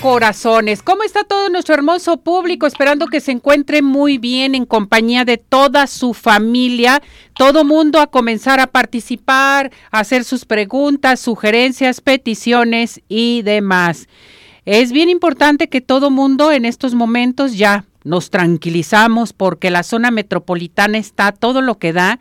Corazones. ¿Cómo está todo nuestro hermoso público? Esperando que se encuentre muy bien en compañía de toda su familia. Todo mundo a comenzar a participar, a hacer sus preguntas, sugerencias, peticiones y demás. Es bien importante que todo mundo en estos momentos ya nos tranquilizamos porque la zona metropolitana está todo lo que da,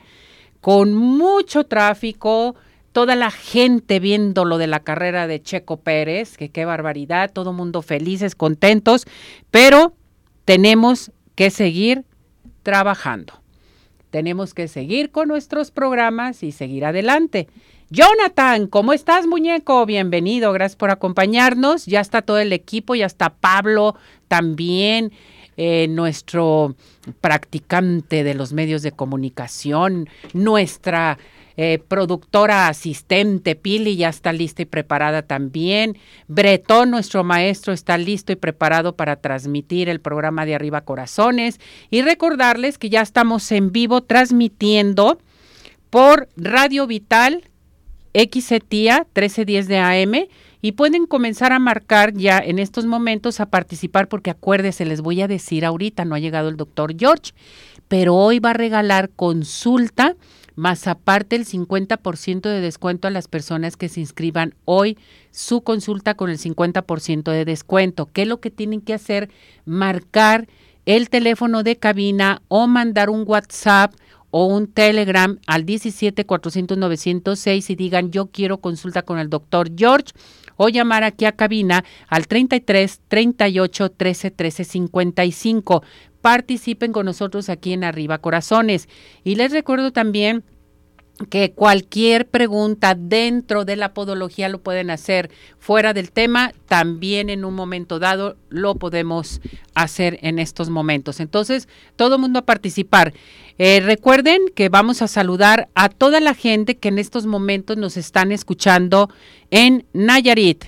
con mucho tráfico, toda la gente viendo lo de la carrera de Checo Pérez, que qué barbaridad, todo mundo felices, contentos, pero tenemos que seguir trabajando. Tenemos que seguir con nuestros programas y seguir adelante. Jonathan, ¿cómo estás, muñeco? Bienvenido, gracias por acompañarnos. Ya está todo el equipo, ya está Pablo también, eh, nuestro practicante de los medios de comunicación, nuestra eh, productora asistente, Pili ya está lista y preparada también. Bretón, nuestro maestro, está listo y preparado para transmitir el programa de Arriba Corazones. Y recordarles que ya estamos en vivo transmitiendo por Radio Vital XETIA 1310 de AM y pueden comenzar a marcar ya en estos momentos a participar porque acuérdense, les voy a decir ahorita, no ha llegado el doctor George, pero hoy va a regalar consulta más aparte el 50% de descuento a las personas que se inscriban hoy su consulta con el 50% de descuento. ¿Qué es lo que tienen que hacer? Marcar el teléfono de cabina o mandar un WhatsApp o un Telegram al 17 400 906 y digan yo quiero consulta con el doctor George o llamar aquí a cabina al 33 38 13 13 55 participen con nosotros aquí en Arriba Corazones. Y les recuerdo también que cualquier pregunta dentro de la podología lo pueden hacer fuera del tema, también en un momento dado lo podemos hacer en estos momentos. Entonces, todo mundo a participar. Eh, recuerden que vamos a saludar a toda la gente que en estos momentos nos están escuchando en Nayarit,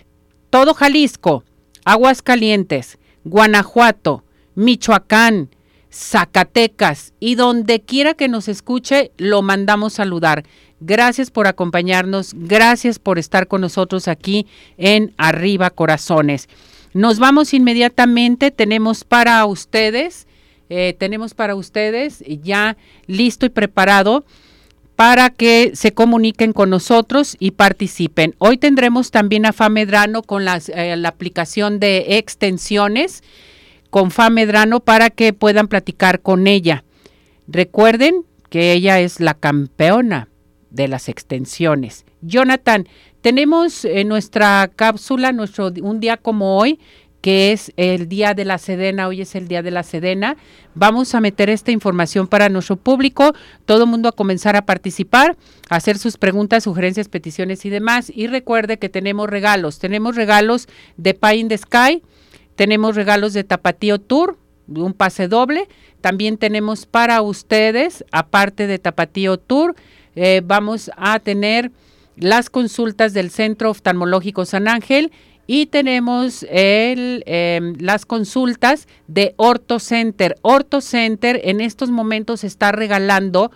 todo Jalisco, Aguascalientes, Guanajuato, Michoacán, Zacatecas y donde quiera que nos escuche, lo mandamos saludar. Gracias por acompañarnos, gracias por estar con nosotros aquí en Arriba Corazones. Nos vamos inmediatamente, tenemos para ustedes, eh, tenemos para ustedes ya listo y preparado para que se comuniquen con nosotros y participen. Hoy tendremos también a Famedrano con las, eh, la aplicación de extensiones con Fa Medrano para que puedan platicar con ella. Recuerden que ella es la campeona de las extensiones. Jonathan, tenemos en nuestra cápsula nuestro un día como hoy que es el día de la Sedena, hoy es el día de la Sedena. Vamos a meter esta información para nuestro público, todo el mundo a comenzar a participar, a hacer sus preguntas, sugerencias, peticiones y demás. Y recuerde que tenemos regalos, tenemos regalos de Pie in the Sky, tenemos regalos de Tapatío Tour, un pase doble. También tenemos para ustedes, aparte de Tapatío Tour, eh, vamos a tener las consultas del Centro Oftalmológico San Ángel y tenemos em, las consultas de Orto Center. Orto Center en estos momentos está regalando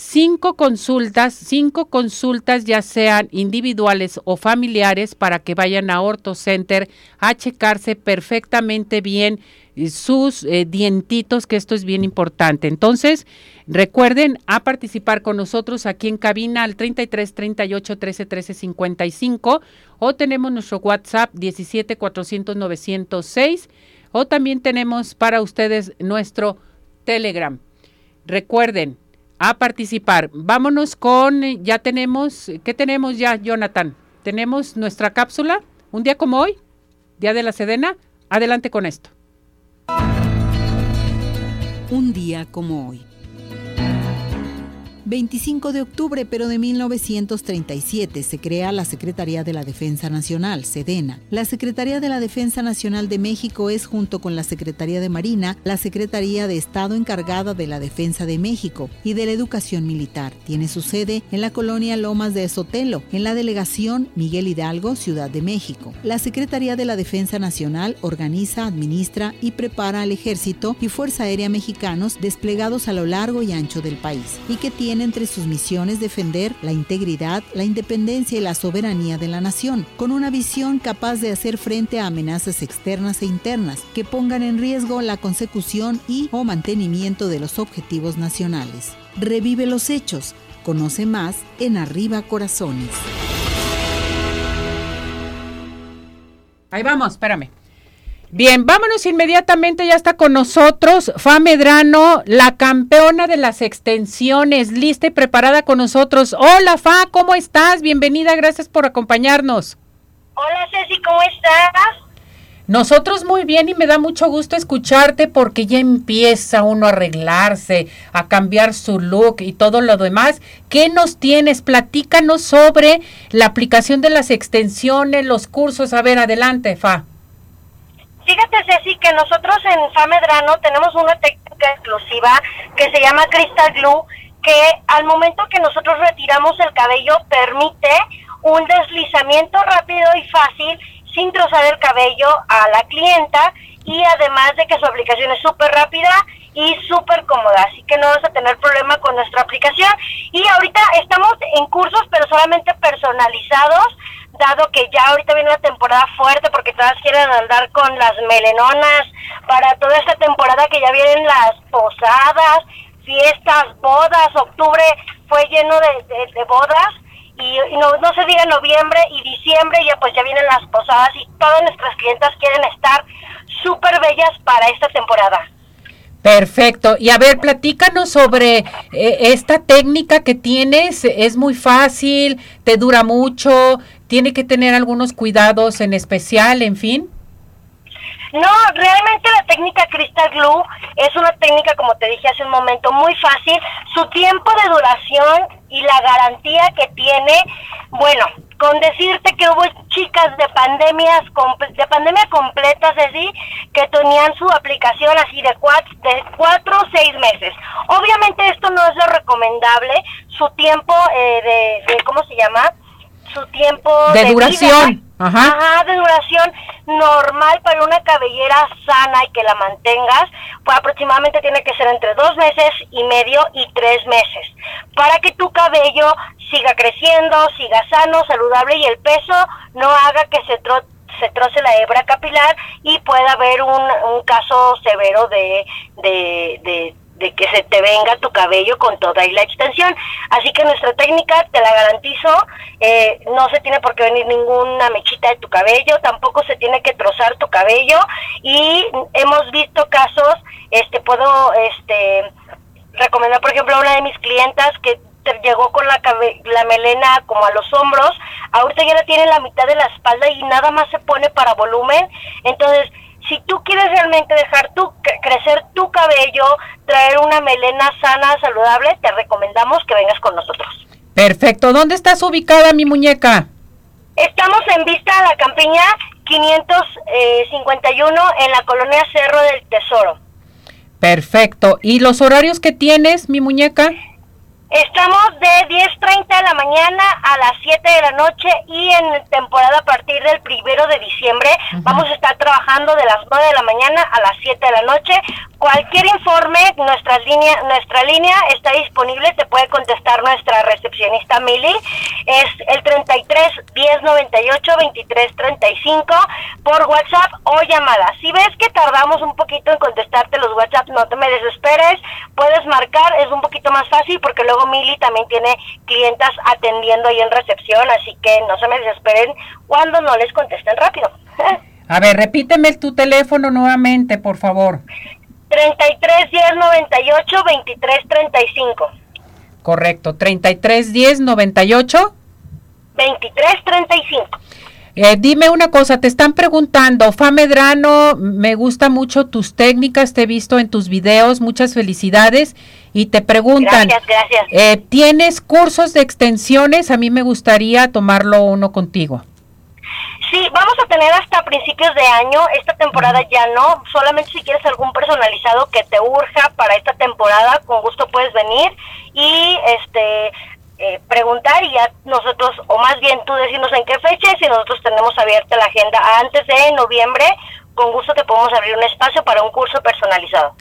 cinco consultas, cinco consultas ya sean individuales o familiares para que vayan a Orto Center a checarse perfectamente bien sus eh, dientitos, que esto es bien importante. Entonces, recuerden a participar con nosotros aquí en cabina al 33 38 13 13 55 o tenemos nuestro WhatsApp 17 400 906 o también tenemos para ustedes nuestro Telegram. Recuerden, a participar. Vámonos con, ya tenemos, ¿qué tenemos ya, Jonathan? Tenemos nuestra cápsula, un día como hoy, Día de la Sedena. Adelante con esto. un día como hoy. 25 de octubre, pero de 1937, se crea la Secretaría de la Defensa Nacional, SEDENA. La Secretaría de la Defensa Nacional de México es, junto con la Secretaría de Marina, la Secretaría de Estado encargada de la Defensa de México y de la Educación Militar. Tiene su sede en la colonia Lomas de Sotelo, en la delegación Miguel Hidalgo, Ciudad de México. La Secretaría de la Defensa Nacional organiza, administra y prepara al Ejército y Fuerza Aérea mexicanos desplegados a lo largo y ancho del país y que tiene entre sus misiones defender la integridad, la independencia y la soberanía de la nación, con una visión capaz de hacer frente a amenazas externas e internas que pongan en riesgo la consecución y o mantenimiento de los objetivos nacionales. Revive los hechos. Conoce más en Arriba Corazones. Ahí vamos, espérame. Bien, vámonos inmediatamente, ya está con nosotros Fa Medrano, la campeona de las extensiones, lista y preparada con nosotros. Hola Fa, ¿cómo estás? Bienvenida, gracias por acompañarnos. Hola Ceci, ¿cómo estás? Nosotros muy bien y me da mucho gusto escucharte porque ya empieza uno a arreglarse, a cambiar su look y todo lo demás. ¿Qué nos tienes? Platícanos sobre la aplicación de las extensiones, los cursos. A ver, adelante, Fa. Fíjate, Ceci, que nosotros en Famedrano tenemos una técnica exclusiva que se llama Crystal Glue, que al momento que nosotros retiramos el cabello permite un deslizamiento rápido y fácil sin trozar el cabello a la clienta y además de que su aplicación es súper rápida y súper cómoda, así que no vas a tener problema con nuestra aplicación. Y ahorita estamos en cursos, pero solamente personalizados dado que ya ahorita viene una temporada fuerte porque todas quieren andar con las melenonas para toda esta temporada que ya vienen las posadas, fiestas, bodas, octubre fue lleno de, bodas y, no, no, se diga noviembre y diciembre ya pues ya vienen las posadas y todas nuestras clientas quieren estar súper bellas para esta temporada. Perfecto. Y a ver, platícanos sobre eh, esta técnica que tienes. Es muy fácil, te dura mucho, tiene que tener algunos cuidados en especial, en fin. No, realmente la técnica Crystal Glue es una técnica, como te dije hace un momento, muy fácil. Su tiempo de duración y la garantía que tiene, bueno, con decirte que hubo chicas de pandemias de pandemia completa, así que tenían su aplicación así de cuatro, de cuatro o seis meses. Obviamente esto no es lo recomendable. Su tiempo eh, de, ¿cómo se llama? Su tiempo de, duración. Ajá. de duración normal para una cabellera sana y que la mantengas, pues aproximadamente tiene que ser entre dos meses y medio y tres meses, para que tu cabello siga creciendo, siga sano, saludable y el peso no haga que se se troce la hebra capilar y pueda haber un, un caso severo de, de de que se te venga tu cabello con toda y la extensión. Así que nuestra técnica, te la garantizo, eh, no se tiene por qué venir ninguna mechita de tu cabello, tampoco se tiene que trozar tu cabello y hemos visto casos, este, puedo, este, recomendar por ejemplo a una de mis clientas que llegó con la, la melena como a los hombros, ahorita ya la tiene la mitad de la espalda y nada más se pone para volumen, entonces si tú quieres realmente dejar tu, crecer tu cabello, traer una melena sana, saludable, te recomendamos que vengas con nosotros. Perfecto. ¿Dónde estás ubicada, mi muñeca? Estamos en Vista a la Campiña 551 en la colonia Cerro del Tesoro. Perfecto. ¿Y los horarios que tienes, mi muñeca? Estamos de 10.30 de la mañana a las 7 de la noche y en temporada a partir del primero de diciembre vamos a estar trabajando de las 9 de la mañana a las 7 de la noche. Cualquier informe, nuestra línea, nuestra línea está disponible, te puede contestar nuestra recepcionista Mili. Es el 33 10 98 23 35 por WhatsApp o llamada. Si ves que tardamos un poquito en contestarte los WhatsApp, no te me desesperes, puedes marcar, es un poquito más fácil porque luego Mili también tiene clientas atendiendo ahí en recepción, así que no se me desesperen cuando no les contesten rápido. A ver, repíteme tu teléfono nuevamente, por favor. 33 10 98 23 35. Correcto, 33 10 98 23 35. Eh, dime una cosa, te están preguntando, Fa Medrano, me gusta mucho tus técnicas, te he visto en tus videos, muchas felicidades. Y te preguntan, Gracias, gracias. eh, ¿tienes cursos de extensiones? A mí me gustaría tomarlo uno contigo. Sí, vamos a tener hasta principios de año. Esta temporada ya no. Solamente si quieres algún personalizado que te urja para esta temporada, con gusto puedes venir y este eh, preguntar y ya nosotros, o más bien tú decirnos en qué fecha, y si nosotros tenemos abierta la agenda antes de noviembre, con gusto te podemos abrir un espacio para un curso personalizado.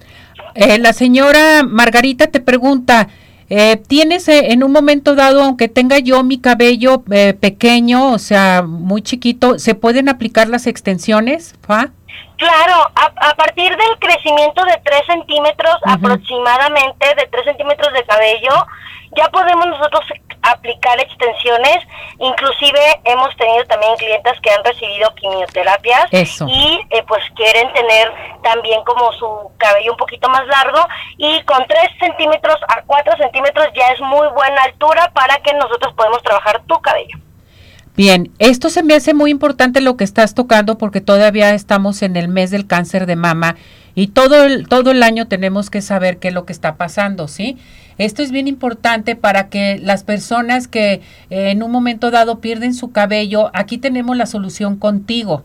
Eh, la señora Margarita te pregunta, eh, ¿tienes eh, en un momento dado, aunque tenga yo mi cabello eh, pequeño, o sea, muy chiquito, ¿se pueden aplicar las extensiones? Fa? Claro, a, a partir del crecimiento de 3 centímetros aproximadamente, de 3 centímetros de cabello, ya podemos nosotros aplicar extensiones. Inclusive hemos tenido también clientas que han recibido quimioterapias Eso. y eh, pues quieren tener también como su cabello un poquito más largo y con 3 centímetros a 4 centímetros ya es muy buena altura para que nosotros podemos trabajar tu cabello. Bien, esto se me hace muy importante lo que estás tocando porque todavía estamos en el mes del cáncer de mama y todo el, todo el año tenemos que saber qué es lo que está pasando, ¿sí? Esto es bien importante para que las personas que eh, en un momento dado pierden su cabello, aquí tenemos la solución contigo,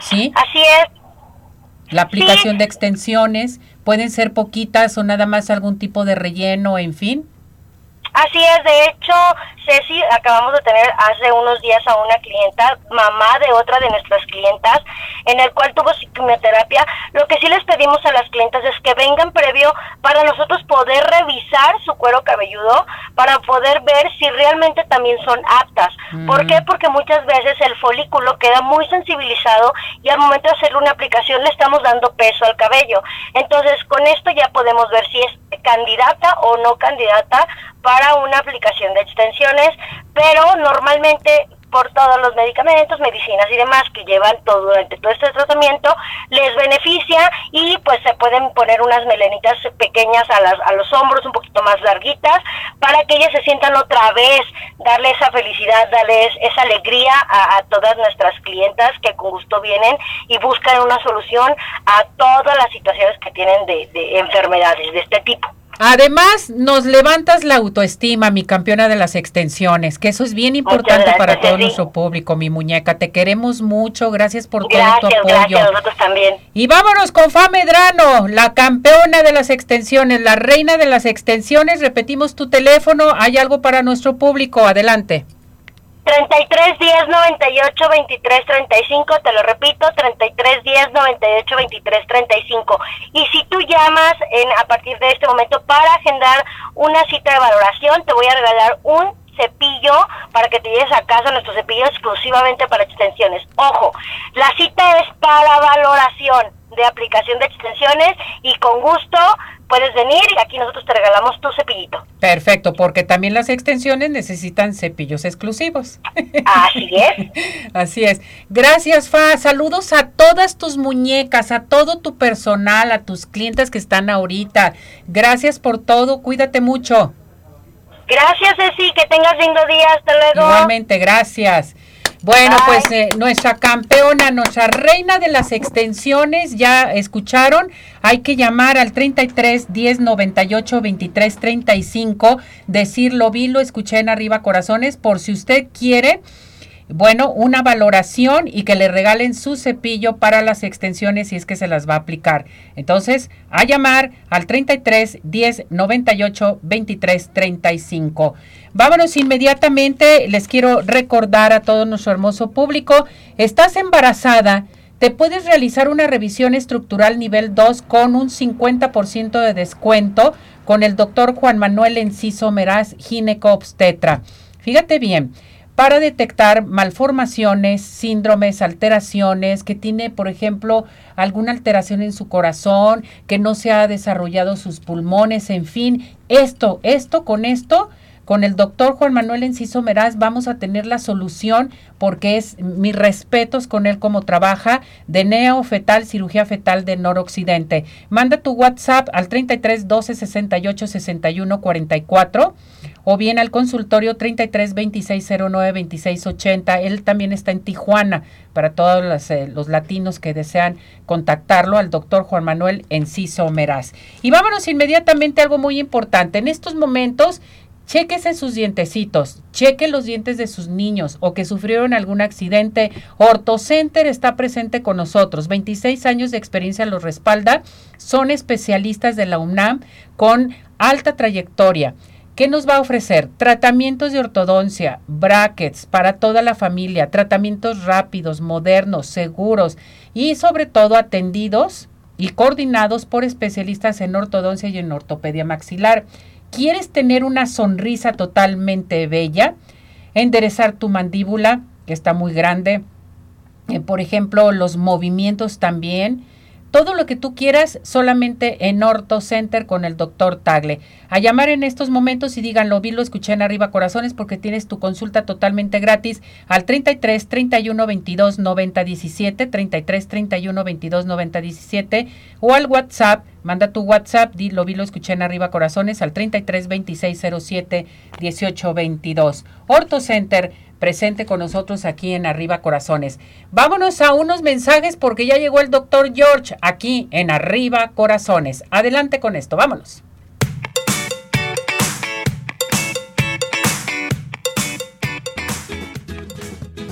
¿sí? Así es, La aplicación Sí. de extensiones, pueden ser poquitas o nada más algún tipo de relleno, en fin. Así es, de hecho, Ceci, acabamos de tener hace unos días a una clienta, mamá de otra de nuestras clientas, en el cual tuvo quimioterapia. Lo que sí les pedimos a las clientas es que vengan previo para nosotros poder revisar su cuero cabelludo, para poder ver si realmente también son aptas. ¿Por qué? Porque muchas veces el folículo queda muy sensibilizado y al momento de hacerle una aplicación le estamos dando peso al cabello. Entonces, con esto ya podemos ver si es candidata o no candidata para una aplicación de extensiones, pero normalmente por todos los medicamentos, medicinas y demás que llevan todo durante todo este tratamiento, les beneficia y pues se pueden poner unas melenitas pequeñas a, las, a los hombros, un poquito más larguitas, para que ellas se sientan otra vez, darle esa felicidad, darles esa alegría a, a todas nuestras clientas que con gusto vienen y buscan una solución a todas las situaciones que tienen de, de enfermedades de este tipo. Además, nos levantas la autoestima, mi campeona de las extensiones, que eso es bien importante gracias, para todo nuestro público, mi muñeca. Te queremos mucho, gracias por todo tu apoyo. gracias, nosotros también. Y vámonos con Fa Medrano, la campeona de las extensiones, la reina de las extensiones. Repetimos tu teléfono, hay algo para nuestro público, adelante. 33 10 98 23 35, te lo repito, 33 10 98 23 35. Y si tú llamas en, a partir de este momento para agendar una cita de valoración, te voy a regalar un cepillo para que te lleves a casa nuestro cepillo exclusivamente para extensiones. Ojo, la cita es para valoración de aplicación de extensiones y con gusto puedes venir y aquí nosotros te regalamos tu cepillito. Perfecto, porque también las extensiones necesitan cepillos exclusivos. Así es. Así es. Gracias, Fa. Saludos a todas tus muñecas, a todo tu personal, a tus clientes que están ahorita. Gracias por todo. Cuídate mucho. Gracias, Ceci, que tengas lindo día. Hasta luego. Igualmente, gracias. Bueno, Bye. pues eh, nuestra campeona, nuestra reina de las extensiones, ya escucharon, hay que llamar al 33 10 98 23 35, decir lo vi, lo escuché en arriba corazones, por si usted quiere, bueno, una valoración y que le regalen su cepillo para las extensiones si es que se las va a aplicar. Entonces, a llamar al 33 10 98 23 35. Vámonos inmediatamente, les quiero recordar a todo nuestro hermoso público, estás embarazada, te puedes realizar una revisión estructural nivel 2 con un 50% de descuento con el doctor Juan Manuel Enciso Meraz, gineco-obstetra. Fíjate bien, para detectar malformaciones, síndromes, alteraciones, que tiene, por ejemplo, alguna alteración en su corazón, que no se ha desarrollado sus pulmones, en fin, esto, esto con esto, con el doctor Juan Manuel Enciso Meraz vamos a tener la solución porque es mis respetos con él como trabaja de neofetal, cirugía fetal de noroccidente. Manda tu WhatsApp al 33 12 68 61 44 o bien al consultorio 33 26 09 26 80. Él también está en Tijuana para todos eh, los, latinos que desean contactarlo al doctor Juan Manuel Enciso Meraz. Y vámonos inmediatamente a algo muy importante. En estos momentos Chéquese sus dientecitos, cheque los dientes de sus niños o que sufrieron algún accidente. OrtoCenter está presente con nosotros. 26 años de experiencia los respalda. Son especialistas de la UNAM con alta trayectoria. ¿Qué nos va a ofrecer? Tratamientos de ortodoncia, brackets para toda la familia, tratamientos rápidos, modernos, seguros y sobre todo atendidos y coordinados por especialistas en ortodoncia y en ortopedia maxilar. ¿Quieres tener una sonrisa totalmente bella? Enderezar tu mandíbula, que está muy grande. Eh, por ejemplo, los movimientos también todo lo que tú quieras solamente en Orto Center con el doctor Tagle. A llamar en estos momentos y díganlo, vi, lo escuché en arriba corazones porque tienes tu consulta totalmente gratis al 33 31 22 90 17, 33 31 22 90 17 o al WhatsApp, manda tu WhatsApp, di, lo vi, lo escuché en arriba corazones al 33 26 07 18 22. Orto Center presente con nosotros aquí en Arriba Corazones. Vámonos a unos mensajes porque ya llegó el doctor George aquí en Arriba Corazones. Adelante con esto, vámonos.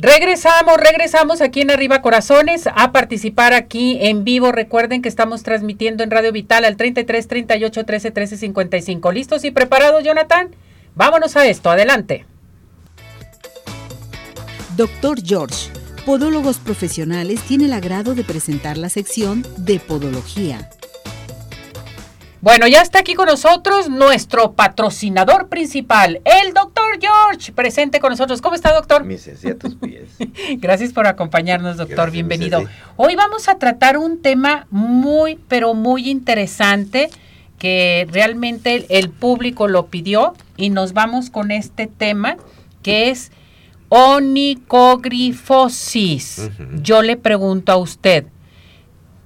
Regresamos, regresamos aquí en Arriba Corazones a participar aquí en vivo. Recuerden que estamos transmitiendo en Radio Vital al 33 38 13 13 55. ¿Listos y preparados, Jonathan? Vámonos a esto, adelante. Doctor George, Podólogos Profesionales, tiene el agrado de presentar la sección de Podología. Bueno, ya está aquí con nosotros nuestro patrocinador principal, el doctor George, presente con nosotros. ¿Cómo está, doctor? Mis tus pies. Gracias por acompañarnos, doctor. Bienvenido. Hoy vamos a tratar un tema muy, pero muy interesante que realmente el público lo pidió y nos vamos con este tema que es onicogrifosis. Yo le pregunto a usted,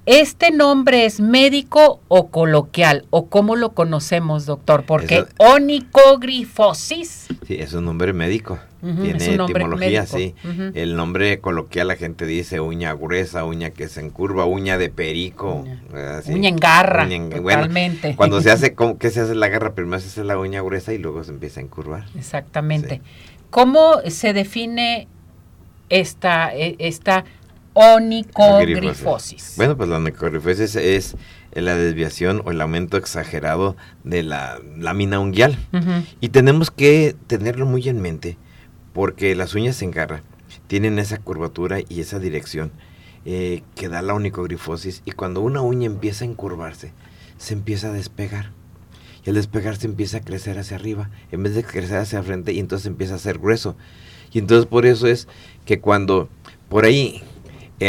¿Este nombre es médico o coloquial? ¿O cómo lo conocemos, doctor? Porque onicogrifosis. Sí, es un nombre médico. Tiene etimología, sí. El nombre coloquial la gente dice uña gruesa, uña que se encurva, uña de perico. Uña, en garra, totalmente. cuando se hace, ¿qué se hace la garra? Primero se hace la uña gruesa y luego se empieza a encurvar. Exactamente. ¿Cómo se define esta, e, esta onicogrifosis? Bueno, pues la onicogrifosis es la desviación o el aumento exagerado de la lámina unguial. Y tenemos que tenerlo muy en mente porque las uñas en garra tienen esa curvatura y esa dirección eh, que da la onicogrifosis y cuando una uña empieza a encurvarse, se empieza a despegar. Y al despegarse empieza a crecer hacia arriba, en vez de crecer hacia frente, y entonces empieza a ser grueso. Y entonces por eso es que cuando por ahí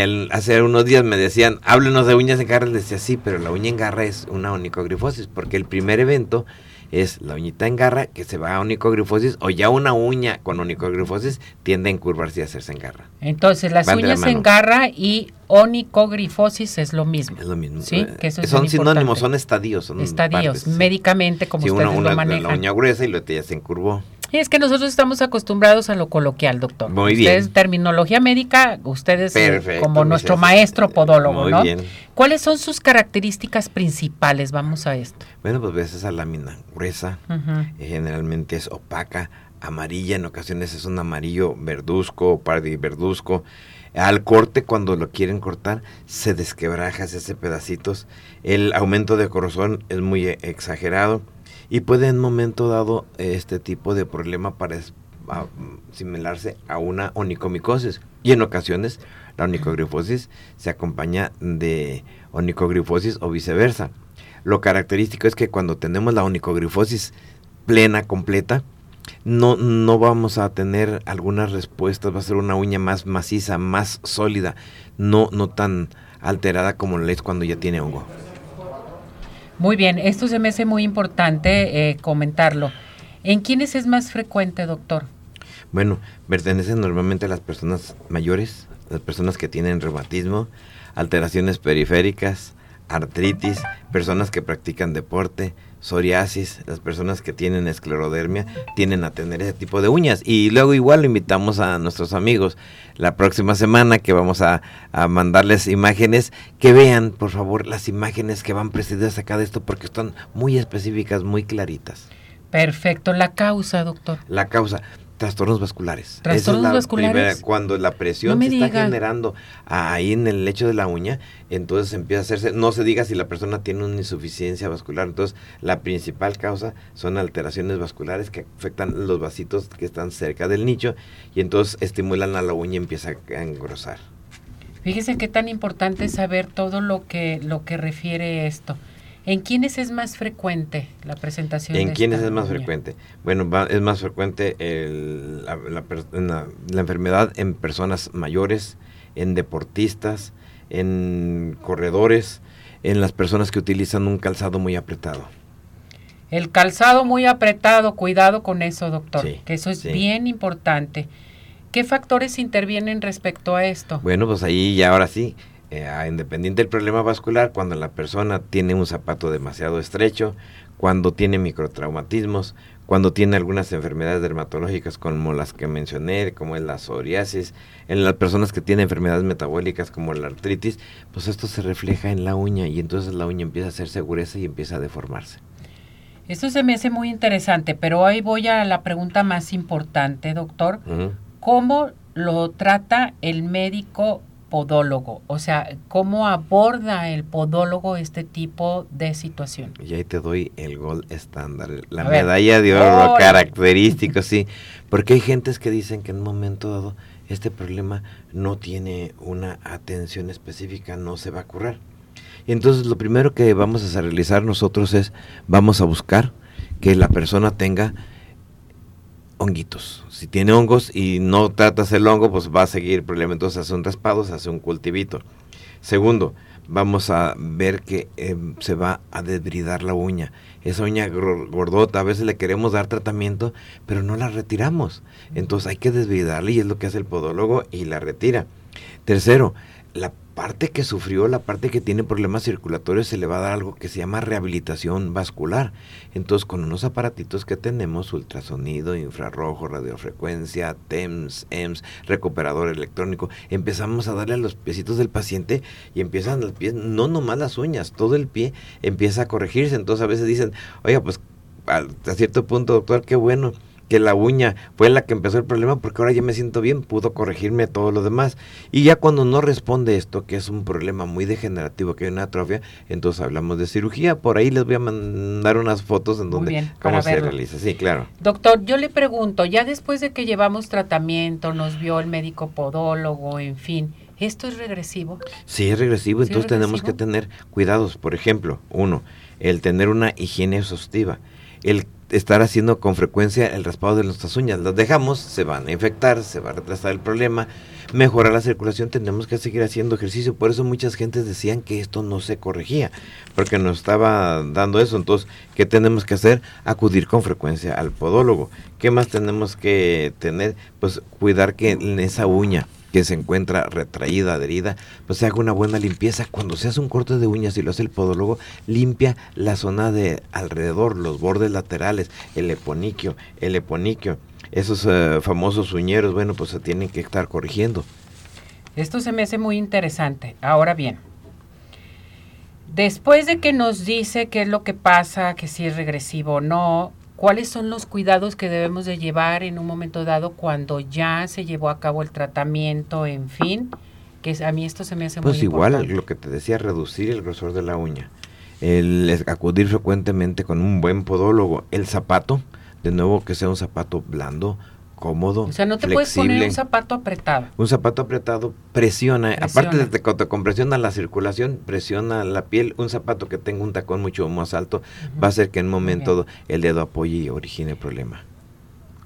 el, hace unos días me decían, háblenos de uñas en garra, les decía, sí, pero la uña en garra es una onicogrifosis, porque el primer evento es la uñita en garra que se va a onicogrifosis o ya una uña con onicogrifosis tiende a encurvarse y hacerse en garra. Entonces, las uñas en garra y onicogrifosis es lo mismo. Es lo mismo. Sí, que son sinónimos, son estadios. Son estadios, médicamente como ustedes una, lo manejan. La uña gruesa y luego ya se encurvó. Es que nosotros estamos acostumbrados a lo coloquial, doctor. Muy ustedes, bien. terminología médica, ustedes eh, como nuestro maestro podólogo, Muy Bien. ¿Cuáles son sus características principales? Vamos a esto. Bueno, pues ves esa lámina gruesa, eh, generalmente es opaca, amarilla, en ocasiones es un amarillo verduzco, pardi verduzco. Al corte, cuando lo quieren cortar, se desquebraja, se hace pedacitos. El aumento de corazón es muy eh, exagerado y puede en momento dado este tipo de problema para similarse a una onicomicosis y en ocasiones la onicogrifosis se acompaña de onicogrifosis o viceversa. Lo característico es que cuando tenemos la onicogrifosis plena, completa, no, no vamos a tener algunas respuestas, va a ser una uña más maciza, más sólida, no, no tan alterada como la es cuando ya tiene hongo. Muy bien, esto se me hace muy importante eh, comentarlo. ¿En quiénes es más frecuente, doctor? Bueno, pertenecen normalmente a las personas mayores, las personas que tienen reumatismo, alteraciones periféricas, artritis, personas que practican deporte, psoriasis, las personas que tienen esclerodermia tienen a tener ese tipo de uñas. Y luego igual lo invitamos a nuestros amigos la próxima semana que vamos a, mandarles imágenes, que vean por favor las imágenes que van precedidas acá de esto porque están muy específicas, muy claritas. Perfecto. La causa, doctor. La causa. Trastornos vasculares. Trastornos vasculares. cuando la presión se está generando ahí en el lecho de la uña, entonces empieza a hacerse, no se diga si la persona tiene una insuficiencia vascular, entonces la principal causa son alteraciones vasculares que afectan los vasitos que están cerca del nicho y entonces estimulan a la uña y empieza a engrosar. Fíjese qué tan importante es saber todo lo que, lo que refiere esto. ¿En quiénes es más frecuente la presentación? ¿En quiénes es más frecuente? Bueno, es más frecuente la, enfermedad en personas mayores, en deportistas, en corredores, en las personas que utilizan un calzado muy apretado. El calzado muy apretado, cuidado con eso, doctor, que eso es bien importante. ¿Qué factores intervienen respecto a esto? Bueno, pues ahí ya ahora sí, eh, independiente del problema vascular, cuando la persona tiene un zapato demasiado estrecho, cuando tiene microtraumatismos, cuando tiene algunas enfermedades dermatológicas como las que mencioné, como es la psoriasis, en las personas que tienen enfermedades metabólicas como la artritis, pues esto se refleja en la uña y entonces la uña empieza a hacerse gruesa y empieza a deformarse. Esto se me hace muy interesante, pero hoy voy a la pregunta más importante, doctor. ¿Cómo lo trata el médico podólogo? O sea, ¿cómo aborda el podólogo este tipo de situación? Y ahí te doy el gol estándar, la medalla de oro característico, sí. Porque hay gentes que dicen que en un momento dado este problema no tiene una atención específica, no se va a curar. Y entonces lo primero que vamos a realizar nosotros es, vamos a buscar que la persona tenga honguitos. Si tiene hongos y no tratas el hongo, pues va a seguir el problema. Entonces hace un raspado, se hace un cultivito. Segundo, vamos a ver que em, se va a desbridar la uña. Esa uña gordota, a veces le queremos dar tratamiento, pero no la retiramos. Entonces hay que desbridarla y es lo que hace el podólogo y la retira. Tercero, la parte que sufrió, la parte que tiene problemas circulatorios, se le va a dar algo que se llama rehabilitación vascular. Entonces, con unos aparatitos que tenemos, ultrasonido, infrarrojo, radiofrecuencia, TEMS, EMS, recuperador electrónico, empezamos a darle a los piecitos del paciente y empiezan los pies, no nomás las uñas, todo el pie empieza a corregirse. Entonces, a veces dicen, oiga, pues a cierto punto, doctor, qué bueno que la uña fue la que empezó el problema porque ahora ya me siento bien, pudo corregirme todo lo demás. Y ya cuando no responde esto, que es un problema muy degenerativo, que hay una atrofia, entonces hablamos de cirugía. Por ahí les voy a mandar unas fotos en donde cómo se realiza. Sí, claro. Doctor, yo le pregunto, ya después de que llevamos tratamiento, nos vio el médico podólogo, en fin, ¿esto es regresivo? Sí, es regresivo, entonces tenemos que tener cuidados. Por ejemplo, uno, el tener una higiene exhaustiva. El estar haciendo con frecuencia el raspado de nuestras uñas. Las dejamos, se van a infectar, se va a retrasar el problema, mejorar la circulación, tenemos que seguir haciendo ejercicio. Por eso muchas gentes decían que esto no se corregía, porque nos estaba dando eso. Entonces, ¿qué tenemos que hacer? Acudir con frecuencia al podólogo. ¿Qué más tenemos que tener? Pues cuidar que en esa uña que se encuentra retraída, adherida, pues se haga una buena limpieza. Cuando se hace un corte de uñas y lo hace el podólogo, limpia la zona de alrededor, los bordes laterales, el eponiquio, el eponiquio. Esos eh, famosos uñeros, bueno, pues se tienen que estar corrigiendo. Esto se me hace muy interesante. Ahora bien, después de que nos dice qué es lo que pasa, que si es regresivo o no, ¿Cuáles son los cuidados que debemos de llevar en un momento dado cuando ya se llevó a cabo el tratamiento, en fin? Que a mí esto se me hace pues muy igual, lo que te decía, reducir el grosor de la uña. El acudir frecuentemente con un buen podólogo. El zapato, de nuevo que sea un zapato blando, cómodo. O sea, no te puedes poner un zapato apretado. Un zapato apretado presiona, aparte de que te compresiona la circulación, presiona la piel. Un zapato que tenga un tacón mucho más alto va a hacer que en un momento el dedo apoye y origine problema.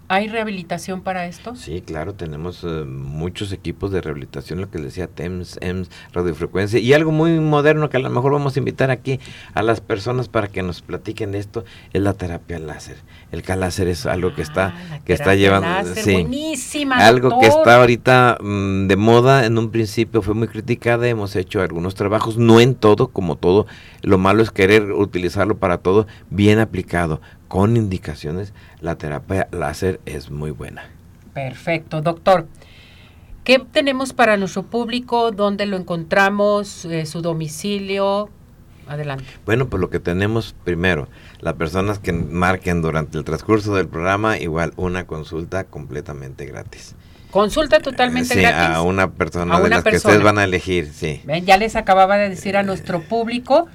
¿Hay rehabilitación para esto? Sí, claro, tenemos eh, muchos equipos de rehabilitación, lo que decía TEMS, EMS, radiofrecuencia, y algo muy moderno que a lo mejor vamos a invitar aquí a las personas para que nos platiquen de esto, es la terapia láser. El láser es algo que está, ah, que está llevando, buenísima, algo que está ahorita mm, de moda, en un principio fue muy criticada, hemos hecho algunos trabajos, no en todo, como todo, lo malo es querer utilizarlo para todo, bien aplicado, con indicaciones, la terapia láser es muy buena. Perfecto, doctor. ¿Qué tenemos para nuestro público? ¿Dónde lo encontramos? Eh, ¿Su domicilio? Adelante. Bueno, pues lo que tenemos primero, las personas que marquen durante el transcurso del programa, igual una consulta completamente gratis. Consulta totalmente sí, gratis. A una persona de las que ustedes van a elegir, sí. ya les acababa de decir a nuestro público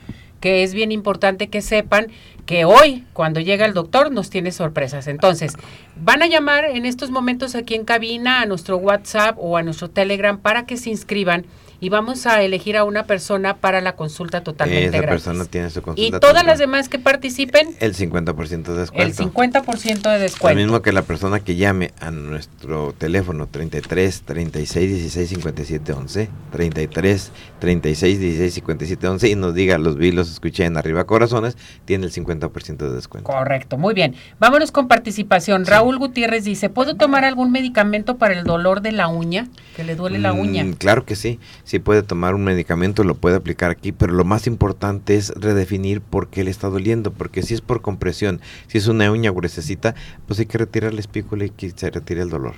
que es bien importante que sepan que hoy, cuando llega el doctor, nos tiene sorpresas. Entonces, van a llamar en estos momentos aquí en cabina a nuestro WhatsApp o a nuestro Telegram para que se inscriban y vamos a elegir a una persona para la consulta totalmente Esa persona tiene su consulta. Y todas las demás que participen. El 50% de descuento. El 50% de descuento. Lo mismo que la persona que llame a nuestro teléfono 33 36 16 57 11, 33 36 16 57 11 y nos diga los vi, los escuché en Arriba Corazones, tiene el 50% de descuento. Correcto, muy bien. Vámonos con participación. Raúl Gutiérrez dice, ¿puedo tomar algún medicamento para el dolor de la uña? Que le duele la mm, uña. Claro que sí si puede tomar un medicamento, lo puede aplicar aquí, pero lo más importante es redefinir por qué le está doliendo, porque si es por compresión, si es una uña gruesecita, pues hay que retirar la espícula y que se retire el dolor.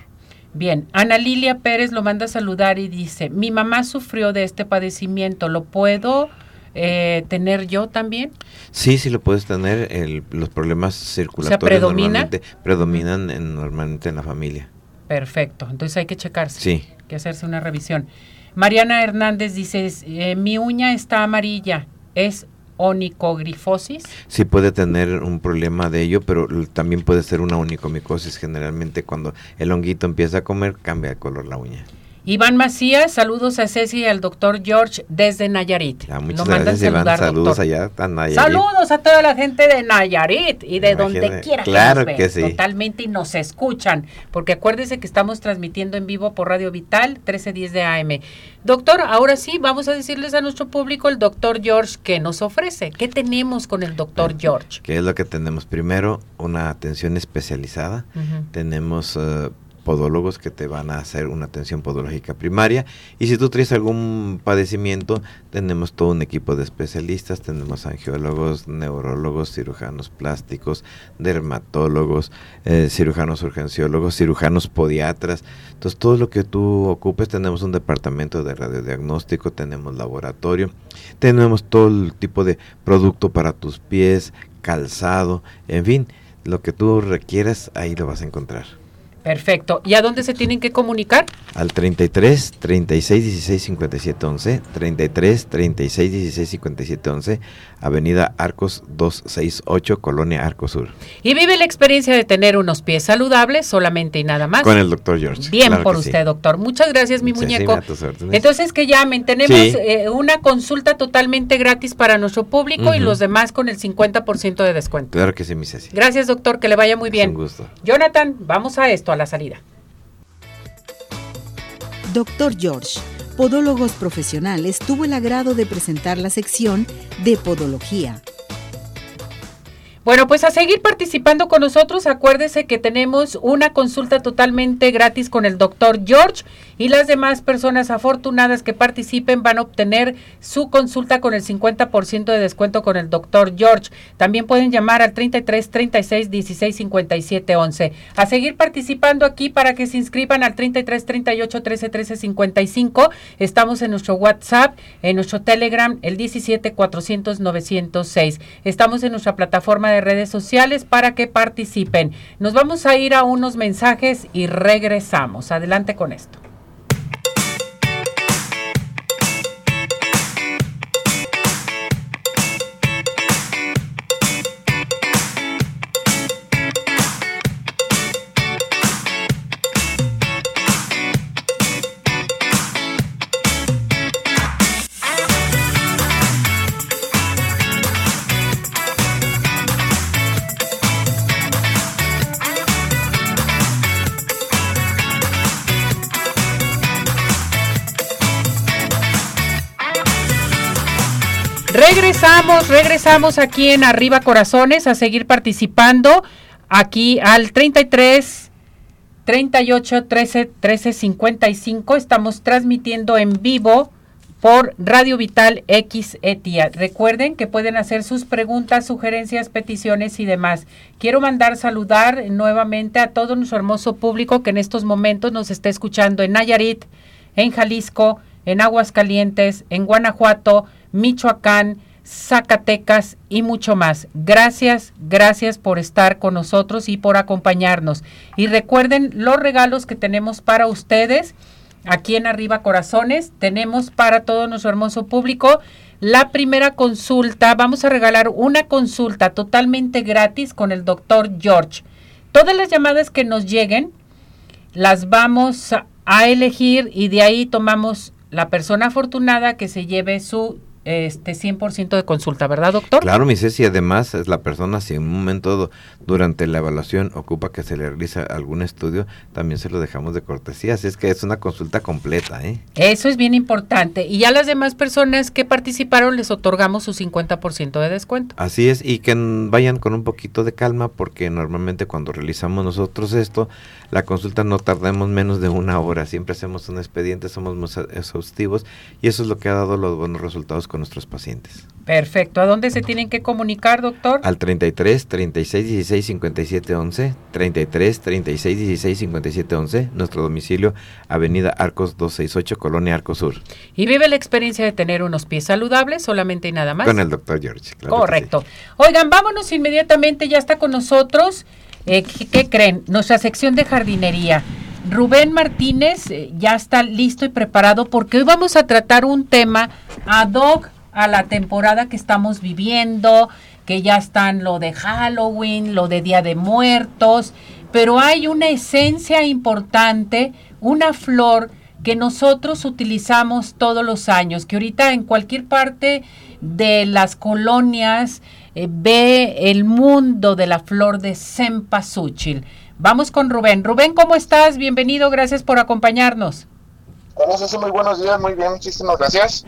Bien, Ana Lilia Pérez lo manda a saludar y dice, mi mamá sufrió de este padecimiento, ¿lo puedo eh, tener yo también? Sí, sí lo puedes tener, los problemas circulatorios normalmente predominan normalmente en la familia. Perfecto, entonces hay que checarse. Sí. Hay que hacerse una revisión. Mariana Hernández dice, eh, mi uña está amarilla, ¿es onicogrifosis? Sí puede tener un problema de ello, pero también puede ser una onicomicosis. Generalmente cuando el honguito empieza a comer, cambia de color la uña. Iván Macías, saludos a Ceci y al doctor George desde Nayarit. Ah, muchas gracias, Iván. Saludos allá a Nayarit. Saludos a toda la gente de Nayarit y de donde quiera claro que, que sí. Totalmente y nos escuchan, porque acuérdense que estamos transmitiendo en vivo por Radio Vital 1310 de AM. Doctor, ahora sí, vamos a decirles a nuestro público el doctor George qué nos ofrece. ¿Qué tenemos con el doctor George? ¿Qué es lo que tenemos? Primero, una atención especializada. Tenemos... Uh, podólogos que te van a hacer una atención podológica primaria. Y si tú traes algún padecimiento, tenemos todo un equipo de especialistas, tenemos angiólogos, neurólogos, cirujanos plásticos, dermatólogos, eh, cirujanos urgenciólogos, cirujanos podiatras. Entonces, todo lo que tú ocupes, tenemos un departamento de radiodiagnóstico, tenemos laboratorio, tenemos todo el tipo de producto para tus pies, calzado, en fin lo que tú requieras, ahí lo vas a encontrar. Perfecto. ¿Y a dónde se tienen que comunicar? Al 33 36 16 57 11, 33 36 16 57 11, Avenida Arcos 268, Colonia Arcos Sur. Y vive la experiencia de tener unos pies saludables solamente y nada más. Con el doctor George. Bien por usted, doctor. Muchas gracias, mi muñeco. Entonces que llamen, tenemos eh, una consulta totalmente gratis para nuestro público y los demás con el 50% de descuento. Claro que sí, mi Ceci. Gracias, doctor, que le vaya muy bien. un gusto. Jonathan, vamos a esto a la salida. Doctor George, Podólogos Profesionales, tuvo el agrado de presentar la sección de Podología. Bueno, pues a seguir participando con nosotros, acuérdese que tenemos una consulta totalmente gratis con el doctor George y las demás personas afortunadas que participen van a obtener su consulta con el 50% de descuento con el doctor George. También pueden llamar al 33 36 16 57 11. A seguir participando aquí para que se inscriban al 33 38 13 13 55. Estamos en nuestro WhatsApp, en nuestro Telegram, el 17 400 906. Estamos en nuestra plataforma de redes sociales para que participen. Nos vamos a ir a unos mensajes y regresamos. Adelante con esto. Regresamos, aquí en Arriba Corazones a seguir participando aquí al 33 38 13 13 55. Estamos transmitiendo en vivo por Radio Vital X Etia. Recuerden que pueden hacer sus preguntas, sugerencias, peticiones y demás. Quiero mandar saludar nuevamente a todo nuestro hermoso público que en estos momentos nos está escuchando en Nayarit, en Jalisco, en Aguascalientes, en Guanajuato, Michoacán, Zacatecas y mucho más. Gracias, gracias por estar con nosotros y por acompañarnos. Y recuerden los regalos que tenemos para ustedes. Aquí en Arriba Corazones tenemos para todo nuestro hermoso público la primera consulta. Vamos a regalar una consulta totalmente gratis con el doctor George. Todas las llamadas que nos lleguen las vamos a elegir y de ahí tomamos la persona afortunada que se lleve su este 100% de consulta, ¿verdad, doctor? Claro, mi Ceci, además es la persona, si en un momento durante la evaluación ocupa que se le realice algún estudio, también se lo dejamos de cortesía, así es que es una consulta completa, ¿eh? Eso es bien importante. Y ya las demás personas que participaron les otorgamos su 50% de descuento. Así es, y que vayan con un poquito de calma, porque normalmente cuando realizamos nosotros esto, la consulta no tardamos menos de una hora, siempre hacemos un expediente, somos más exhaustivos, y eso es lo que ha dado los buenos resultados con nuestros pacientes. Perfecto. ¿A dónde se tienen que comunicar, doctor? Al 33 36 16 57 11, 33 36 16 57 11, nuestro domicilio, Avenida Arcos 268, Colonia Arcos Sur. Y vive la experiencia de tener unos pies saludables, solamente y nada más. Con el doctor George. Correcto. Oigan, vámonos inmediatamente, ya está con nosotros. Eh, ¿qué, creen? Nuestra sección de jardinería. Rubén Martínez eh, ya está listo y preparado porque hoy vamos a tratar un tema ad hoc a la temporada que estamos viviendo, que ya están lo de Halloween, lo de Día de Muertos, pero hay una esencia importante, una flor que nosotros utilizamos todos los años, que ahorita en cualquier parte de las colonias eh, ve el mundo de la flor de cempasúchil. Vamos con Rubén. Rubén, ¿cómo estás? Bienvenido, gracias por acompañarnos. Hola, muy buenos días, muy bien, muchísimas gracias.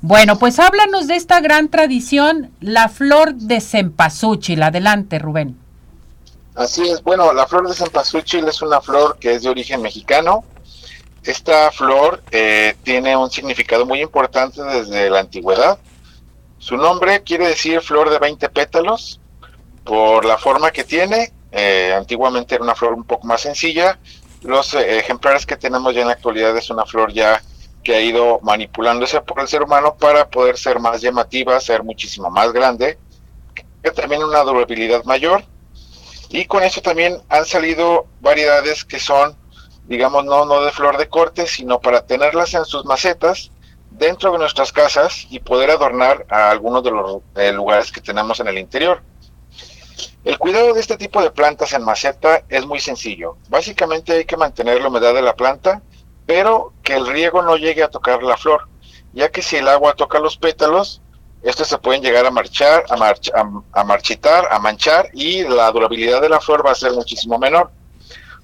Bueno, pues háblanos de esta gran tradición, la flor de cempasúchil. Adelante, Rubén. Así es, bueno, la flor de cempasúchil es una flor que es de origen mexicano. Esta flor eh, tiene un significado muy importante desde la antigüedad. Su nombre quiere decir flor de 20 pétalos por la forma que tiene eh, antiguamente era una flor un poco más sencilla. Los eh, ejemplares que tenemos ya en la actualidad es una flor ya que ha ido manipulándose por el ser humano para poder ser más llamativa, ser muchísimo más grande, que también una durabilidad mayor. Y con eso también han salido variedades que son, digamos, no, no de flor de corte, sino para tenerlas en sus macetas dentro de nuestras casas y poder adornar a algunos de los lugares que tenemos en el interior. El cuidado de este tipo de plantas en maceta es muy sencillo. Básicamente hay que mantener la humedad de la planta, pero que el riego no llegue a tocar la flor, ya que si el agua toca los pétalos, estos se pueden llegar a marchar, a, a marchitar, a manchar y la durabilidad de la flor va a ser muchísimo menor.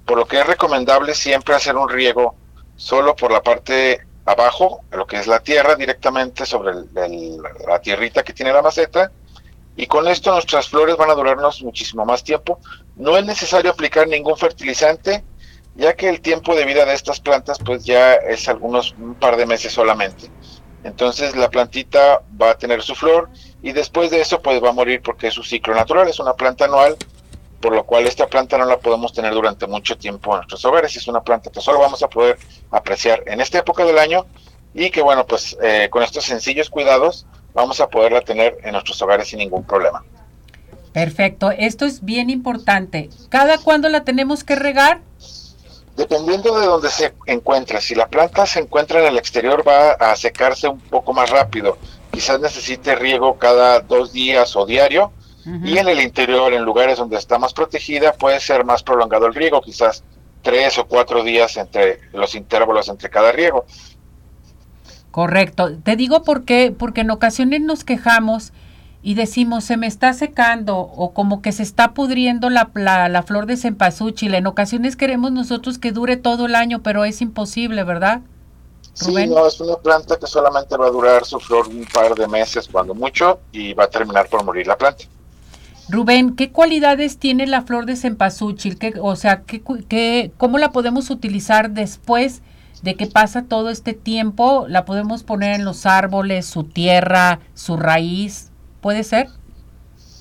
Por lo que es recomendable siempre hacer un riego solo por la parte abajo, lo que es la tierra, directamente sobre la tierrita que tiene la maceta. Y con esto nuestras flores van a durarnos muchísimo más tiempo. No es necesario aplicar ningún fertilizante, ya que el tiempo de vida de estas plantas pues ya es algunos un par de meses solamente. Entonces la plantita va a tener su flor y después de eso pues va a morir porque es su ciclo natural, es una planta anual, por lo cual esta planta no la podemos tener durante mucho tiempo en nuestros hogares, es una planta que solo vamos a poder apreciar en esta época del año y que bueno pues eh, con estos sencillos cuidados vamos a poderla tener en nuestros hogares sin ningún problema. Perfecto, esto es bien importante. ¿Cada cuándo la tenemos que regar? Dependiendo de donde se encuentra, si la planta se encuentra en el exterior va a secarse un poco más rápido, quizás necesite riego cada dos días o diario, y en el interior, en lugares donde está más protegida, puede ser más prolongado el riego, quizás tres o cuatro días entre los intervalos entre cada riego. Correcto. Te digo por qué, porque en ocasiones nos quejamos y decimos se me está secando o como que se está pudriendo la, la, flor de cempasúchil. En ocasiones queremos nosotros que dure todo el año, pero es imposible, ¿verdad? Sí, no, es una planta que solamente va a durar su flor un par de meses, cuando mucho, y va a terminar por morir la planta. Rubén, ¿qué cualidades tiene la flor de cempasúchil? ¿Qué, o sea, ¿qué, qué, ¿cómo la podemos utilizar después de que pasa todo este tiempo? ¿La podemos poner en los árboles, su tierra, su raíz? ¿Puede ser?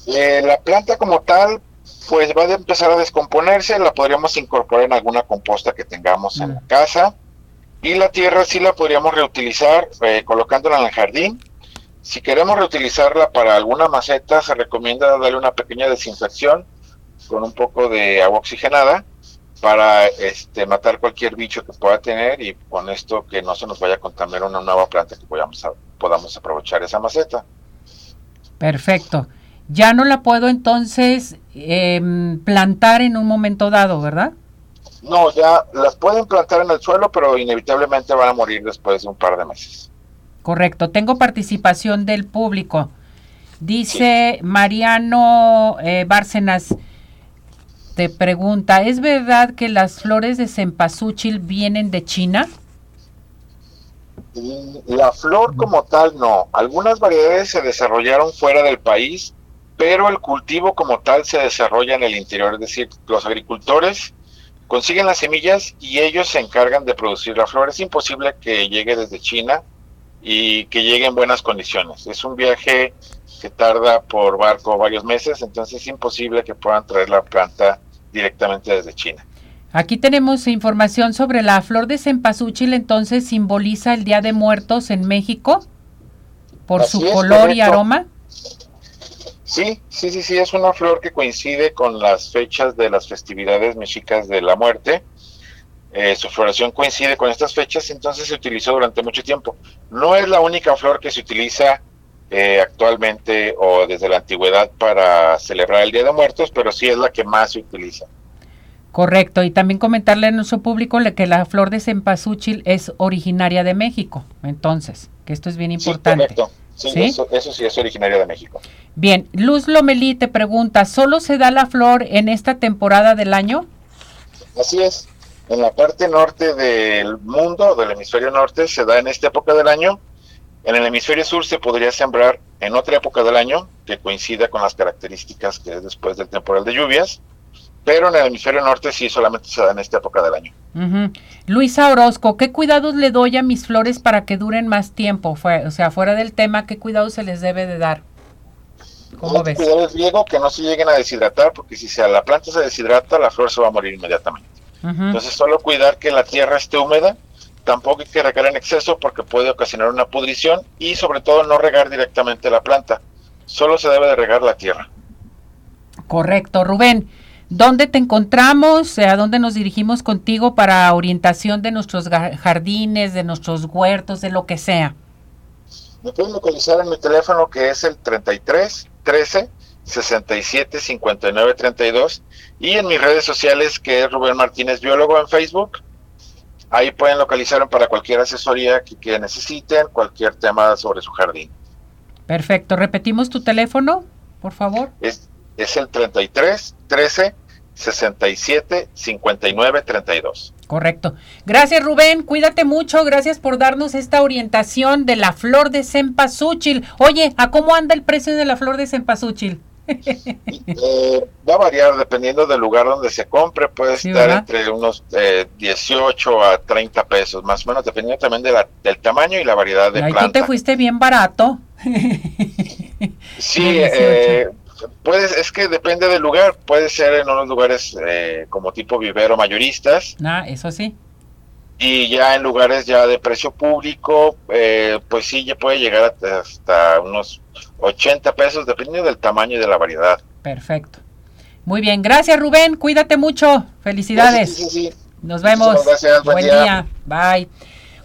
Eh, la planta como tal, pues va a empezar a descomponerse, la podríamos incorporar en alguna composta que tengamos en la mm. casa. Y la tierra sí la podríamos reutilizar eh, colocándola en el jardín. Si queremos reutilizarla para alguna maceta, se recomienda darle una pequeña desinfección con un poco de agua oxigenada para este, matar cualquier bicho que pueda tener y con esto que no se nos vaya a contaminar una nueva planta que podamos, podamos aprovechar esa maceta. Perfecto. Ya no la puedo entonces em, plantar en un momento dado, ¿verdad? No, ya las pueden plantar en el suelo, pero inevitablemente van a morir después de un par de meses. Correcto. Tengo participación del público. Dice Mariano eh, Bárcenas, te pregunta, ¿es verdad que las flores de cempasúchil vienen de China? La flor como tal no. Algunas variedades se desarrollaron fuera del país, pero el cultivo como tal se desarrolla en el interior. Es decir, los agricultores consiguen las semillas y ellos se encargan de producir la flor. Es imposible que llegue desde China y que llegue en buenas condiciones. Es un viaje que tarda por barco varios meses, entonces es imposible que puedan traer la planta directamente desde China. Aquí tenemos información sobre la flor de cempasúchil, entonces simboliza el Día de Muertos en México por su color y aroma. Sí, sí, sí, sí, es una flor que coincide con las fechas de las festividades mexicas de la muerte. Eh, su floración coincide con estas fechas, entonces se utilizó durante mucho tiempo. No es la única flor que se utiliza eh, actualmente o desde la antigüedad para celebrar el Día de Muertos, pero sí es la que más se utiliza. Correcto, y también comentarle a nuestro público que la flor de cempasúchil es originaria de México, entonces, que esto es bien importante. Sí, correcto. Sí, Eso, sí es originaria de México. Bien, Luz Lomelí te pregunta, ¿solo se da la flor en esta temporada del año? Así es, en la parte norte del mundo, del hemisferio norte, se da en esta época del año. En el hemisferio sur se podría sembrar en otra época del año, que coincida con las características que es después del temporal de lluvias pero en el hemisferio norte sí solamente se da en esta época del año. Luisa Orozco, ¿qué cuidados le doy a mis flores para que duren más tiempo? o sea, fuera del tema, ¿qué cuidados se les debe de dar? ¿Cómo ves? Cuidar el riego, que no se lleguen a deshidratar, porque si sea, la planta se deshidrata, la flor se va a morir inmediatamente. Entonces, solo cuidar que la tierra esté húmeda, tampoco hay que regar en exceso porque puede ocasionar una pudrición y sobre todo no regar directamente la planta, solo se debe de regar la tierra. Correcto, Rubén. ¿Dónde te encontramos? ¿A dónde nos dirigimos contigo para orientación de nuestros jardines, de nuestros huertos, de lo que sea? Me pueden localizar en mi teléfono que es el 33 13 67 59 32 y en mis redes sociales que es Rubén Martínez Biólogo en Facebook. Ahí pueden localizarme para cualquier asesoría que, que necesiten, cualquier tema sobre su jardín. Perfecto. ¿Repetimos tu teléfono, por favor? Es, es el 33 13 67 59 32. Correcto. Gracias Rubén, cuídate mucho, gracias por darnos esta orientación de la flor de cempasúchil. Oye, ¿a cómo anda el precio de la flor de cempasúchil? Eh, va a variar dependiendo del lugar donde se compre, puede estar entre unos eh, 18 a 30 pesos, más o menos, dependiendo también de la, del tamaño y la variedad de Ay, planta. Tú te fuiste bien barato. sí, eh, Puedes, es que depende del lugar, puede ser en unos lugares eh, como tipo vivero mayoristas. Ah, eso sí. Y ya en lugares ya de precio público, eh, pues sí, ya puede llegar hasta unos 80 pesos, dependiendo del tamaño y de la variedad. Perfecto. Muy bien, gracias Rubén, cuídate mucho, felicidades. Sí, sí, sí. Nos vemos. Gracias, buen, día. día. Bye.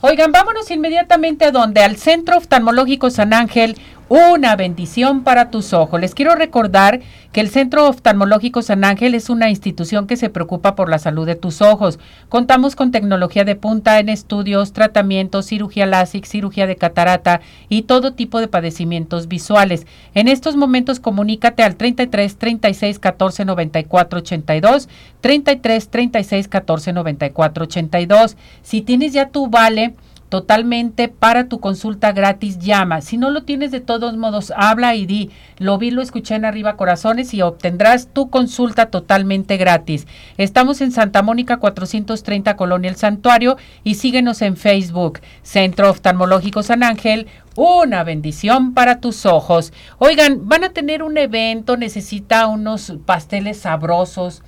Oigan, vámonos inmediatamente a donde, al Centro Oftalmológico San Ángel, una bendición para tus ojos. Les quiero recordar que el Centro Oftalmológico San Ángel es una institución que se preocupa por la salud de tus ojos. Contamos con tecnología de punta en estudios, tratamientos, cirugía láser, cirugía de catarata y todo tipo de padecimientos visuales. En estos momentos comunícate al 33 36 14 94 82, 33 36 14 94 82. Si tienes ya tu vale totalmente para tu consulta gratis, llama. Si no lo tienes de todos modos, habla y di, lo vi, lo escuché en arriba corazones y obtendrás tu consulta totalmente gratis. Estamos en Santa Mónica 430 Colonia El Santuario y síguenos en Facebook, Centro Oftalmológico San Ángel. Una bendición para tus ojos. Oigan, van a tener un evento, necesita unos pasteles sabrosos,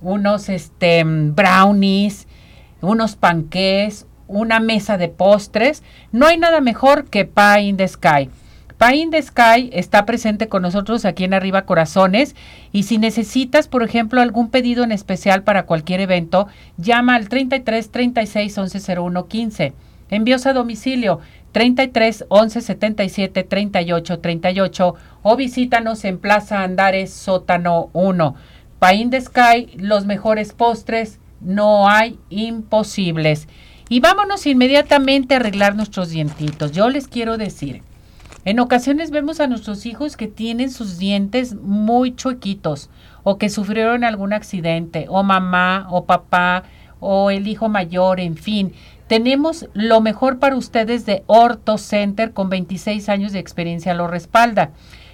unos este brownies, unos panqués, una mesa de postres, no hay nada mejor que Pie in the Sky. Pie in the Sky está presente con nosotros aquí en Arriba Corazones y si necesitas, por ejemplo, algún pedido en especial para cualquier evento, llama al 33 36 11 01 15. Envíos a domicilio 33 11 77 38 38 o visítanos en Plaza Andares Sótano 1. Pie in the Sky, los mejores postres, no hay imposibles. Y vámonos inmediatamente a arreglar nuestros dientitos. Yo les quiero decir, en ocasiones vemos a nuestros hijos que tienen sus dientes muy chuequitos o que sufrieron algún accidente, o mamá, o papá, o el hijo mayor, en fin. Tenemos lo mejor para ustedes de Orto Center con 26 años de experiencia lo respalda.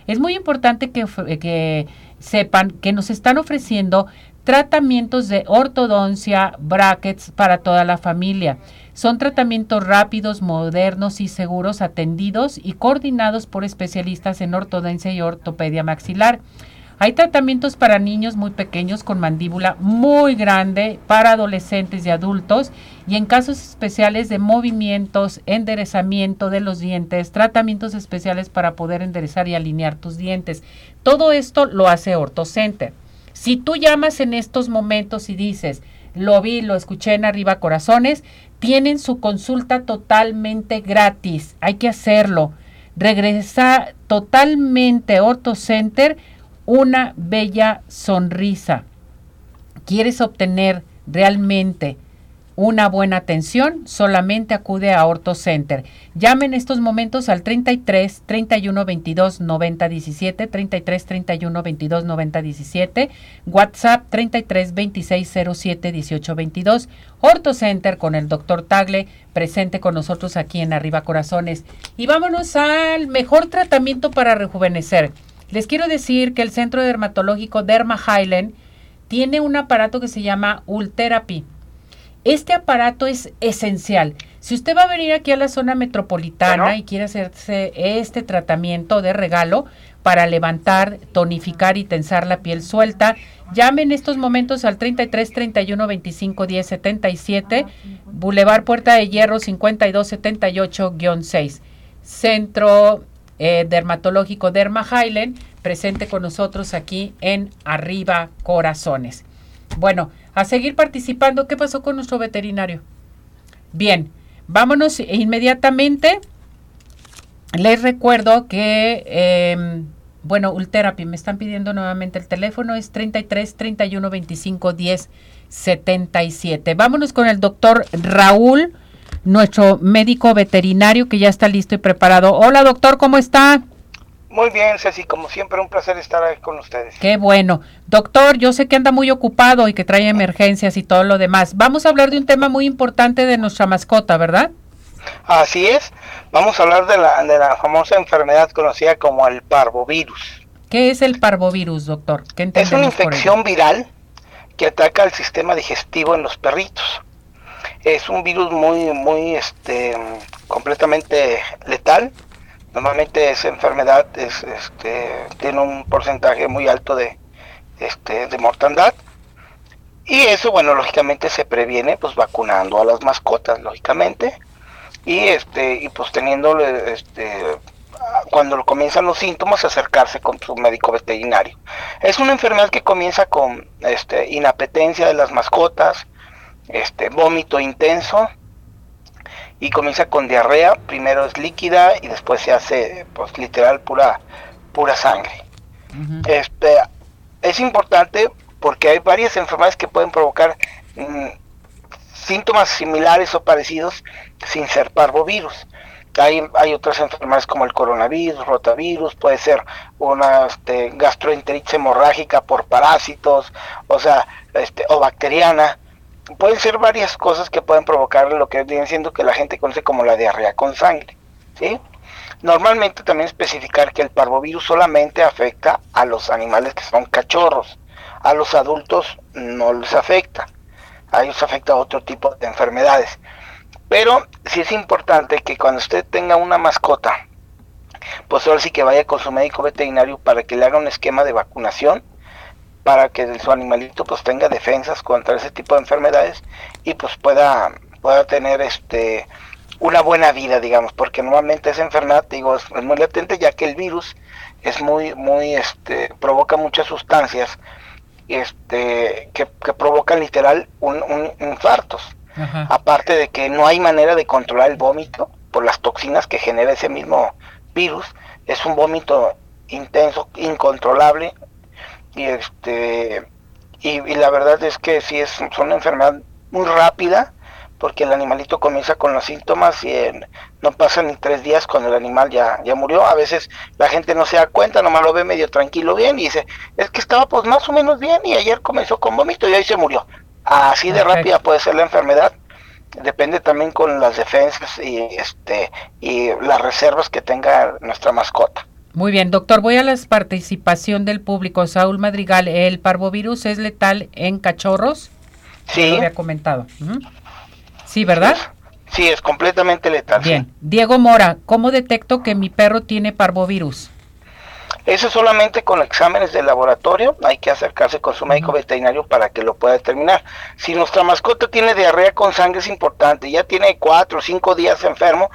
Es muy importante que, que sepan que nos están ofreciendo tratamientos de ortodoncia, brackets para toda la familia. Son tratamientos rápidos, modernos y seguros atendidos y coordinados por especialistas en ortodoncia y ortopedia maxilar. Hay tratamientos para niños muy pequeños con mandíbula muy grande, para adolescentes y adultos y en casos especiales de movimientos, enderezamiento de los dientes, tratamientos especiales para poder enderezar y alinear tus dientes. Todo esto lo hace OrtoCenter. Si tú llamas en estos momentos y dices, lo vi, lo escuché en Arriba Corazones, tienen su consulta totalmente gratis. Hay que hacerlo. Regresa totalmente a OrtoCenter una bella sonrisa. ¿Quieres obtener realmente una buena atención, solamente acude a Orto Center. Llame en estos momentos al 33 31 22 90 17, 33 31 22 90 17, WhatsApp 33 26 07 18 22, Orto Center con el doctor Tagle, presente con nosotros aquí en Arriba Corazones. Y vámonos al mejor tratamiento para rejuvenecer. Les quiero decir que el Centro Dermatológico Derma Highland tiene un aparato que se llama Ultherapy. Este aparato es esencial. Si usted va a venir aquí a la zona metropolitana y quiere hacerse este tratamiento de regalo para levantar, tonificar y tensar la piel suelta, llame en estos momentos al 33 31 25 10 77, Boulevard Puerta de Hierro 52 78-6. Centro eh, Dermatológico Derma Highland presente con nosotros aquí en Arriba Corazones. Bueno, a seguir participando. ¿Qué pasó con nuestro veterinario? Bien, vámonos inmediatamente. Les recuerdo que, eh, bueno, Ultherapy, me están pidiendo nuevamente el teléfono, es 33 31 25 10 77. Vámonos con el doctor Raúl, nuestro médico veterinario que ya está listo y preparado. Hola, doctor, ¿cómo está? Muy bien, Ceci, como siempre, un placer estar aquí con ustedes. Qué bueno. Doctor, yo sé que anda muy ocupado y que trae emergencias y todo lo demás. Vamos a hablar de un tema muy importante de nuestra mascota, ¿verdad? Así es. Vamos a hablar de la, de la famosa enfermedad conocida como el parvovirus. ¿Qué es el parvovirus, doctor? ¿Qué es una infección viral que ataca el sistema digestivo en los perritos. Es un virus muy, muy, este, completamente letal Normalmente esa enfermedad es, este, tiene un porcentaje muy alto de, este, de mortandad. Y eso, bueno, lógicamente se previene pues vacunando a las mascotas, lógicamente. Y este, y pues teniendo este cuando comienzan los síntomas acercarse con su médico veterinario. Es una enfermedad que comienza con este inapetencia de las mascotas, este vómito intenso, y comienza con diarrea, primero es líquida y después se hace pues literal pura pura sangre. Este es importante porque hay varias enfermedades que pueden provocar mm, síntomas similares o parecidos sin ser parvovirus. Hay, hay otras enfermedades como el coronavirus, rotavirus, puede ser una este, gastroenteritis hemorrágica por parásitos, o sea, este, o bacteriana pueden ser varias cosas que pueden provocar lo que viene siendo que la gente conoce como la diarrea con sangre. ¿sí? Normalmente también especificar que el parvovirus solamente afecta a los animales que son cachorros, a los adultos no les afecta, a ellos afecta a otro tipo de enfermedades. Pero sí es importante que cuando usted tenga una mascota, pues ahora sí que vaya con su médico veterinario para que le haga un esquema de vacunación para que su animalito pues tenga defensas contra ese tipo de enfermedades y pues pueda pueda tener este una buena vida digamos porque normalmente esa enfermedad digo es, muy latente ya que el virus es muy muy este provoca muchas sustancias este que, provocan literal un, infartos. Aparte de que no hay manera de controlar el vómito por las toxinas que genera ese mismo virus es un vómito intenso incontrolable y este y, la verdad es que sí es una enfermedad muy rápida porque el animalito comienza con los síntomas y no pasan ni tres días cuando el animal ya, ya murió. A veces la gente no se da cuenta, nomás lo ve medio tranquilo bien y dice, es que estaba pues más o menos bien y ayer comenzó con vómito y ahí se murió. Así de rápida puede ser la enfermedad. Depende también con las defensas y, este, y las reservas que tenga nuestra mascota. Muy bien, doctor, voy a la participación del público. Saúl Madrigal, ¿el parvovirus es letal en cachorros? Sí. Lo había comentado. Sí, ¿verdad? Sí, es completamente letal. Bien. Diego Mora, ¿cómo detecto que mi perro tiene parvovirus? Eso solamente con exámenes de laboratorio, hay que acercarse con su médico veterinario para que lo pueda determinar. Si nuestra mascota tiene diarrea con sangre es importante, ya tiene cuatro o cinco días enfermo,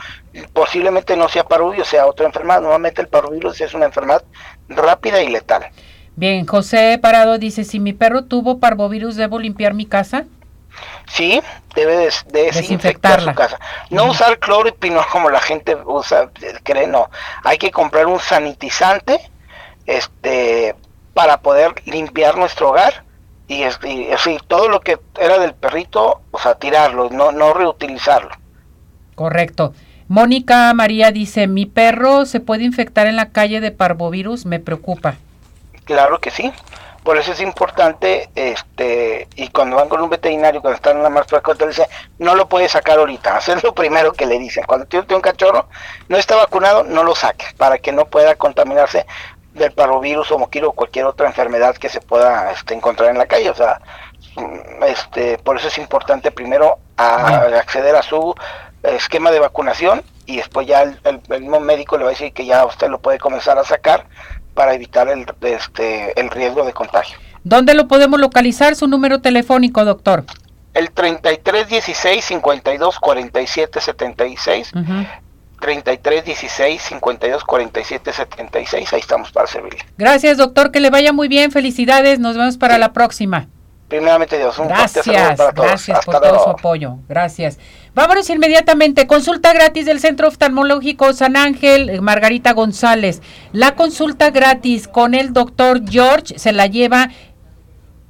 posiblemente no sea parvovirus, sea otra enfermedad. Normalmente el parvovirus es una enfermedad rápida y letal. Bien, José Parado dice, si mi perro tuvo parvovirus, ¿debo limpiar mi casa? Sí, debe de, desinfectar su casa. No usar cloro y como la gente usa, cree, no. Hay que comprar un sanitizante este para poder limpiar nuestro hogar y, así todo lo que era del perrito, o sea, tirarlo, no, no reutilizarlo. Correcto. Mónica María dice, mi perro se puede infectar en la calle de parvovirus, me preocupa. Claro que sí. Por eso es importante, este, y cuando van con un veterinario, cuando están en la más le dice, no lo puede sacar ahorita, es lo primero que le dicen. Cuando tiene un cachorro, no está vacunado, no lo saques, para que no pueda contaminarse del parvovirus o moquiro o cualquier otra enfermedad que se pueda este, encontrar en la calle. O sea, mm, este, por eso es importante primero acceder a su esquema de vacunación y después ya el, mismo médico le va a decir que ya usted lo puede comenzar a sacar para evitar el, este, el riesgo de contagio. ¿Dónde lo podemos localizar? Su número telefónico, doctor. El 3316 52 47 76 33 16 52 47 76. Ahí estamos para servirle. Gracias, doctor. Que le vaya muy bien. Felicidades. Nos vemos para la próxima. Primeramente, Dios. Un gracias, gracias por todo su apoyo. Gracias. Vámonos inmediatamente. Consulta gratis del Centro Oftalmológico San Ángel, eh, Margarita González. La consulta gratis con el doctor George se la lleva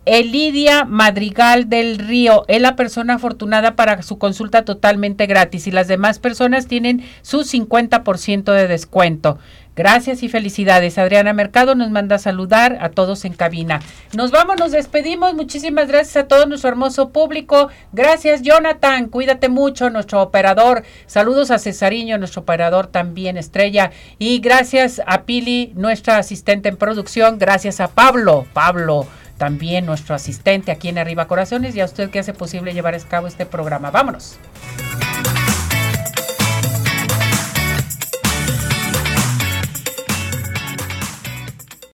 Elidia Madrigal del Río es la persona afortunada para su consulta totalmente gratis y las demás personas tienen su 50% de descuento. Gracias y felicidades. Adriana Mercado nos manda a saludar a todos en cabina. Nos vamos, nos despedimos. Muchísimas gracias a todo nuestro hermoso público. Gracias, Jonathan. Cuídate mucho, nuestro operador. Saludos a Cesariño, nuestro operador también estrella. Y gracias a Pili, nuestra asistente en producción. Gracias a Pablo. Pablo también nuestro asistente aquí en Arriba Corazones y a usted que hace posible llevar a cabo este programa. Vámonos.